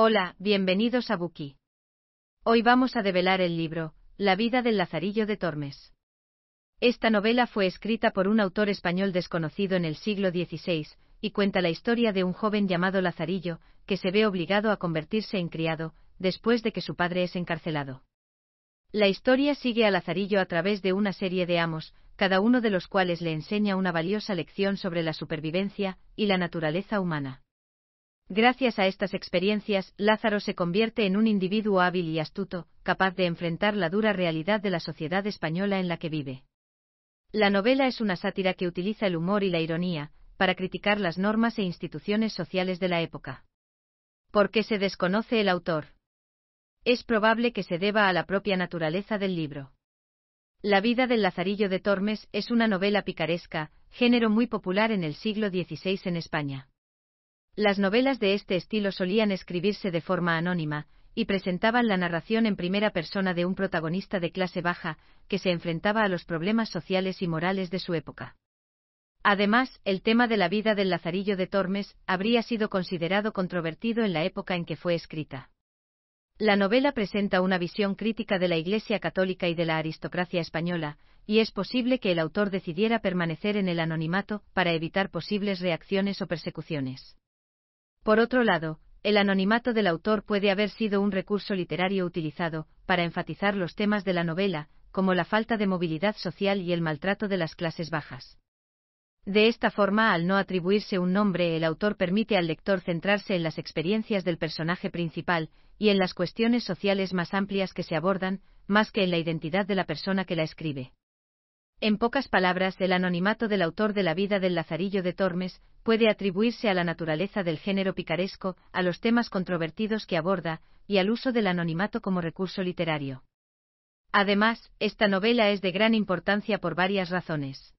Hola, bienvenidos a Buki. Hoy vamos a develar el libro, La vida del Lazarillo de Tormes. Esta novela fue escrita por un autor español desconocido en el siglo XVI, y cuenta la historia de un joven llamado Lazarillo, que se ve obligado a convertirse en criado, después de que su padre es encarcelado. La historia sigue a Lazarillo a través de una serie de amos, cada uno de los cuales le enseña una valiosa lección sobre la supervivencia y la naturaleza humana. Gracias a estas experiencias, Lázaro se convierte en un individuo hábil y astuto, capaz de enfrentar la dura realidad de la sociedad española en la que vive. La novela es una sátira que utiliza el humor y la ironía, para criticar las normas e instituciones sociales de la época. ¿Por qué se desconoce el autor? Es probable que se deba a la propia naturaleza del libro. La vida del Lazarillo de Tormes es una novela picaresca, género muy popular en el siglo XVI en España. Las novelas de este estilo solían escribirse de forma anónima, y presentaban la narración en primera persona de un protagonista de clase baja, que se enfrentaba a los problemas sociales y morales de su época. Además, el tema de la vida del Lazarillo de Tormes habría sido considerado controvertido en la época en que fue escrita. La novela presenta una visión crítica de la Iglesia católica y de la aristocracia española, y es posible que el autor decidiera permanecer en el anonimato para evitar posibles reacciones o persecuciones. Por otro lado, el anonimato del autor puede haber sido un recurso literario utilizado para enfatizar los temas de la novela, como la falta de movilidad social y el maltrato de las clases bajas. De esta forma, al no atribuirse un nombre, el autor permite al lector centrarse en las experiencias del personaje principal y en las cuestiones sociales más amplias que se abordan, más que en la identidad de la persona que la escribe. En pocas palabras, el anonimato del autor de la vida del Lazarillo de Tormes puede atribuirse a la naturaleza del género picaresco, a los temas controvertidos que aborda, y al uso del anonimato como recurso literario. Además, esta novela es de gran importancia por varias razones.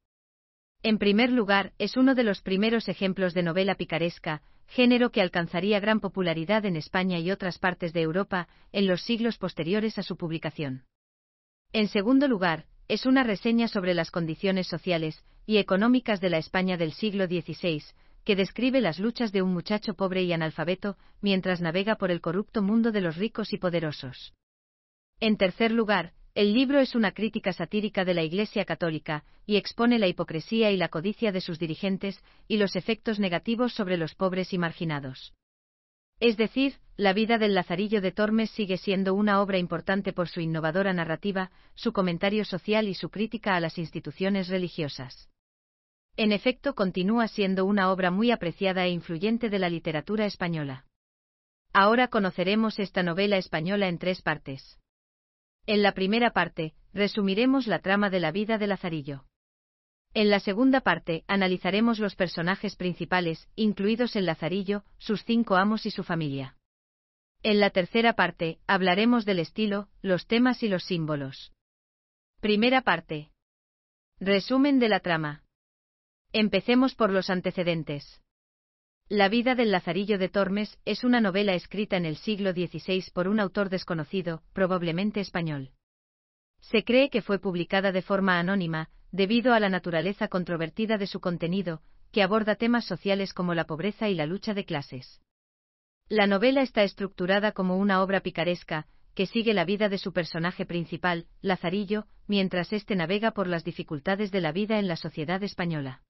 En primer lugar, es uno de los primeros ejemplos de novela picaresca, género que alcanzaría gran popularidad en España y otras partes de Europa en los siglos posteriores a su publicación. En segundo lugar, es una reseña sobre las condiciones sociales y económicas de la España del siglo XVI, que describe las luchas de un muchacho pobre y analfabeto mientras navega por el corrupto mundo de los ricos y poderosos. En tercer lugar, el libro es una crítica satírica de la Iglesia católica, y expone la hipocresía y la codicia de sus dirigentes y los efectos negativos sobre los pobres y marginados. Es decir, la vida del Lazarillo de Tormes sigue siendo una obra importante por su innovadora narrativa, su comentario social y su crítica a las instituciones religiosas. En efecto, continúa siendo una obra muy apreciada e influyente de la literatura española. Ahora conoceremos esta novela española en tres partes. En la primera parte, resumiremos la trama de la vida de Lazarillo. En la segunda parte, analizaremos los personajes principales, incluidos el Lazarillo, sus cinco amos y su familia. En la tercera parte, hablaremos del estilo, los temas y los símbolos. Primera parte. Resumen de la trama. Empecemos por los antecedentes. La vida del Lazarillo de Tormes es una novela escrita en el siglo XVI por un autor desconocido, probablemente español. Se cree que fue publicada de forma anónima, debido a la naturaleza controvertida de su contenido, que aborda temas sociales como la pobreza y la lucha de clases. La novela está estructurada como una obra picaresca, que sigue la vida de su personaje principal, Lazarillo, mientras éste navega por las dificultades de la vida en la sociedad española.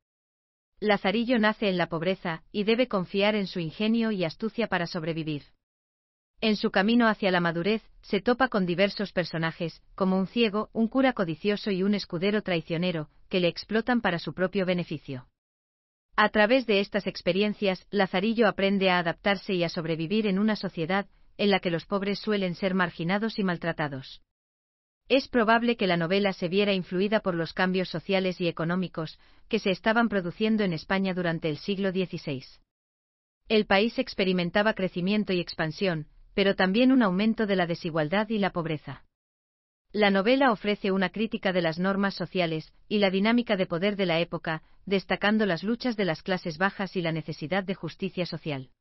Lazarillo nace en la pobreza, y debe confiar en su ingenio y astucia para sobrevivir. En su camino hacia la madurez, se topa con diversos personajes, como un ciego, un cura codicioso y un escudero traicionero, que le explotan para su propio beneficio. A través de estas experiencias, Lazarillo aprende a adaptarse y a sobrevivir en una sociedad en la que los pobres suelen ser marginados y maltratados. Es probable que la novela se viera influida por los cambios sociales y económicos que se estaban produciendo en España durante el siglo XVI. El país experimentaba crecimiento y expansión, pero también un aumento de la desigualdad y la pobreza. La novela ofrece una crítica de las normas sociales y la dinámica de poder de la época, destacando las luchas de las clases bajas y la necesidad de justicia social.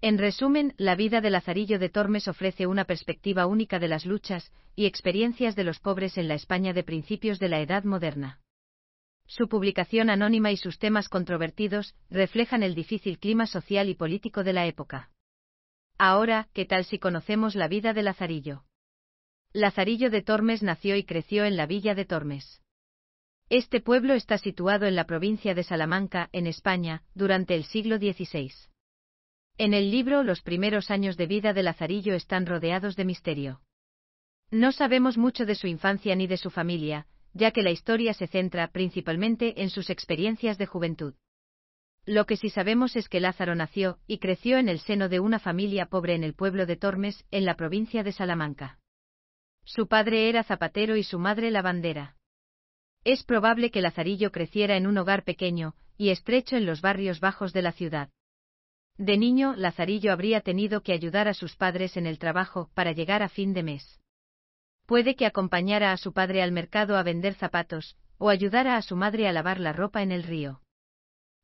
En resumen, la vida de Lazarillo de Tormes ofrece una perspectiva única de las luchas y experiencias de los pobres en la España de principios de la Edad Moderna. Su publicación anónima y sus temas controvertidos reflejan el difícil clima social y político de la época. Ahora, ¿qué tal si conocemos la vida de Lazarillo? Lazarillo de Tormes nació y creció en la villa de Tormes. Este pueblo está situado en la provincia de Salamanca, en España, durante el siglo XVI. En el libro Los primeros años de vida de Lazarillo están rodeados de misterio. No sabemos mucho de su infancia ni de su familia, ya que la historia se centra principalmente en sus experiencias de juventud. Lo que sí sabemos es que Lázaro nació y creció en el seno de una familia pobre en el pueblo de Tormes, en la provincia de Salamanca. Su padre era zapatero y su madre lavandera. Es probable que Lazarillo creciera en un hogar pequeño y estrecho en los barrios bajos de la ciudad. De niño, Lazarillo habría tenido que ayudar a sus padres en el trabajo para llegar a fin de mes. Puede que acompañara a su padre al mercado a vender zapatos, o ayudara a su madre a lavar la ropa en el río.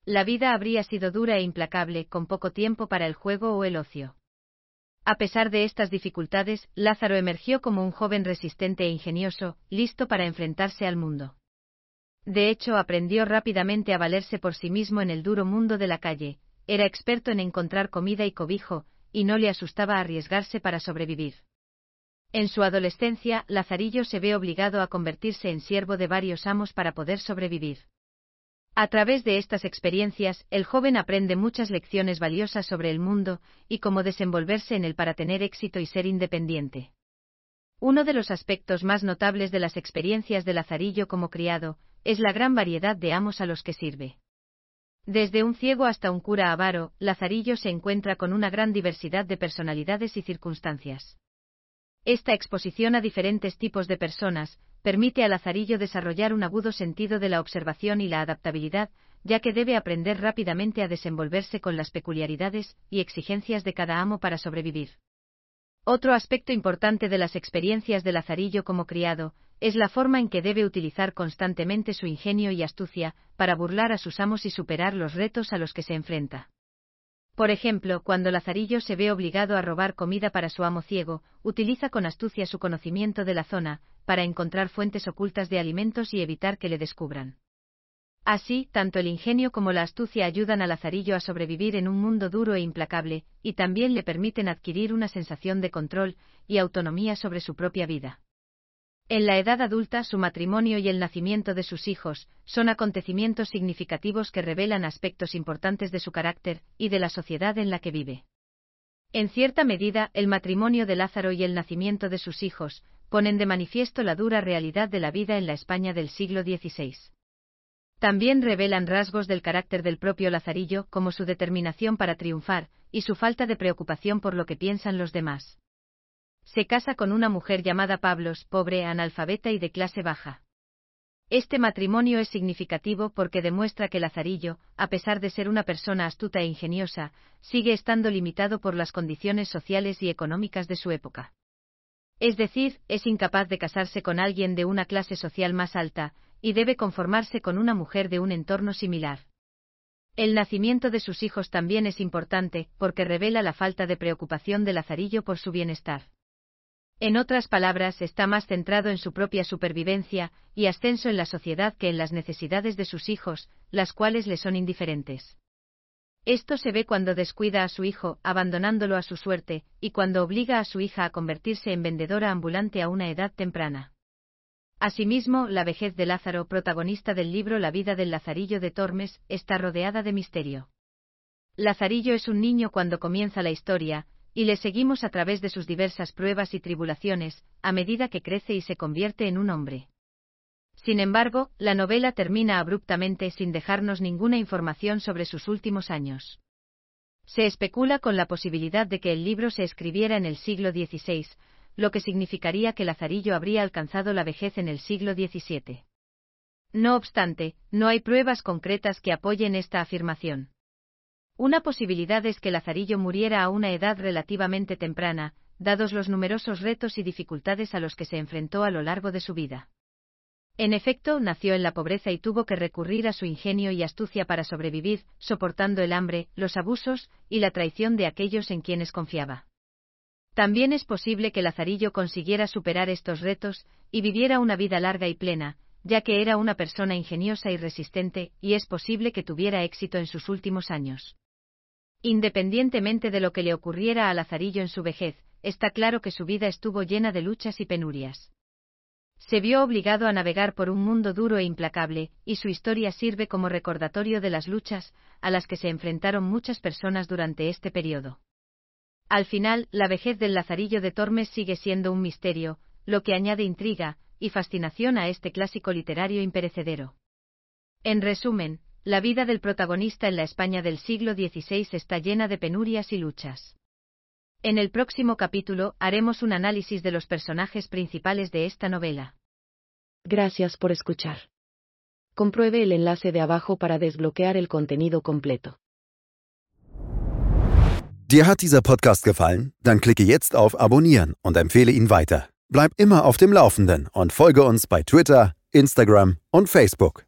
La vida habría sido dura e implacable, con poco tiempo para el juego o el ocio. A pesar de estas dificultades, Lázaro emergió como un joven resistente e ingenioso, listo para enfrentarse al mundo. De hecho, aprendió rápidamente a valerse por sí mismo en el duro mundo de la calle, era experto en encontrar comida y cobijo, y no le asustaba arriesgarse para sobrevivir. En su adolescencia, Lazarillo se ve obligado a convertirse en siervo de varios amos para poder sobrevivir. A través de estas experiencias, el joven aprende muchas lecciones valiosas sobre el mundo y cómo desenvolverse en él para tener éxito y ser independiente. Uno de los aspectos más notables de las experiencias de Lazarillo como criado, es la gran variedad de amos a los que sirve. Desde un ciego hasta un cura avaro, Lazarillo se encuentra con una gran diversidad de personalidades y circunstancias. Esta exposición a diferentes tipos de personas, permite a Lazarillo desarrollar un agudo sentido de la observación y la adaptabilidad, ya que debe aprender rápidamente a desenvolverse con las peculiaridades y exigencias de cada amo para sobrevivir. Otro aspecto importante de las experiencias de Lazarillo como criado, es la forma en que debe utilizar constantemente su ingenio y astucia, para burlar a sus amos y superar los retos a los que se enfrenta. Por ejemplo, cuando Lazarillo se ve obligado a robar comida para su amo ciego, utiliza con astucia su conocimiento de la zona, para encontrar fuentes ocultas de alimentos y evitar que le descubran. Así, tanto el ingenio como la astucia ayudan a Lazarillo a sobrevivir en un mundo duro e implacable, y también le permiten adquirir una sensación de control y autonomía sobre su propia vida. En la edad adulta, su matrimonio y el nacimiento de sus hijos son acontecimientos significativos que revelan aspectos importantes de su carácter y de la sociedad en la que vive. En cierta medida, el matrimonio de Lázaro y el nacimiento de sus hijos ponen de manifiesto la dura realidad de la vida en la España del siglo XVI. También revelan rasgos del carácter del propio Lazarillo, como su determinación para triunfar, y su falta de preocupación por lo que piensan los demás. Se casa con una mujer llamada Pablos, pobre, analfabeta y de clase baja. Este matrimonio es significativo porque demuestra que Lazarillo, a pesar de ser una persona astuta e ingeniosa, sigue estando limitado por las condiciones sociales y económicas de su época. Es decir, es incapaz de casarse con alguien de una clase social más alta, y debe conformarse con una mujer de un entorno similar. El nacimiento de sus hijos también es importante, porque revela la falta de preocupación de Lazarillo por su bienestar. En otras palabras, está más centrado en su propia supervivencia y ascenso en la sociedad que en las necesidades de sus hijos, las cuales le son indiferentes. Esto se ve cuando descuida a su hijo, abandonándolo a su suerte, y cuando obliga a su hija a convertirse en vendedora ambulante a una edad temprana. Asimismo, la vejez de Lázaro, protagonista del libro La vida del Lazarillo de Tormes, está rodeada de misterio. Lazarillo es un niño cuando comienza la historia, y le seguimos a través de sus diversas pruebas y tribulaciones, a medida que crece y se convierte en un hombre. Sin embargo, la novela termina abruptamente sin dejarnos ninguna información sobre sus últimos años. Se especula con la posibilidad de que el libro se escribiera en el siglo XVI, lo que significaría que Lazarillo habría alcanzado la vejez en el siglo XVII. No obstante, no hay pruebas concretas que apoyen esta afirmación. Una posibilidad es que Lazarillo muriera a una edad relativamente temprana, dados los numerosos retos y dificultades a los que se enfrentó a lo largo de su vida. En efecto, nació en la pobreza y tuvo que recurrir a su ingenio y astucia para sobrevivir, soportando el hambre, los abusos y la traición de aquellos en quienes confiaba. También es posible que Lazarillo consiguiera superar estos retos y viviera una vida larga y plena, ya que era una persona ingeniosa y resistente, y es posible que tuviera éxito en sus últimos años. Independientemente de lo que le ocurriera a Lazarillo en su vejez, está claro que su vida estuvo llena de luchas y penurias. Se vio obligado a navegar por un mundo duro e implacable, y su historia sirve como recordatorio de las luchas a las que se enfrentaron muchas personas durante este periodo. Al final, la vejez del Lazarillo de Tormes sigue siendo un misterio, lo que añade intriga y fascinación a este clásico literario imperecedero. En resumen, la vida del protagonista en la España del siglo XVI está llena de penurias y luchas. En el próximo capítulo haremos un análisis de los personajes principales de esta novela. Gracias por escuchar. Compruebe el enlace de abajo para desbloquear el contenido completo. Dir hat dieser Podcast gefallen? Dann klicke jetzt auf Abonnieren und empfehle ihn weiter. Bleib immer auf dem Laufenden und folge uns bei Twitter, Instagram und Facebook.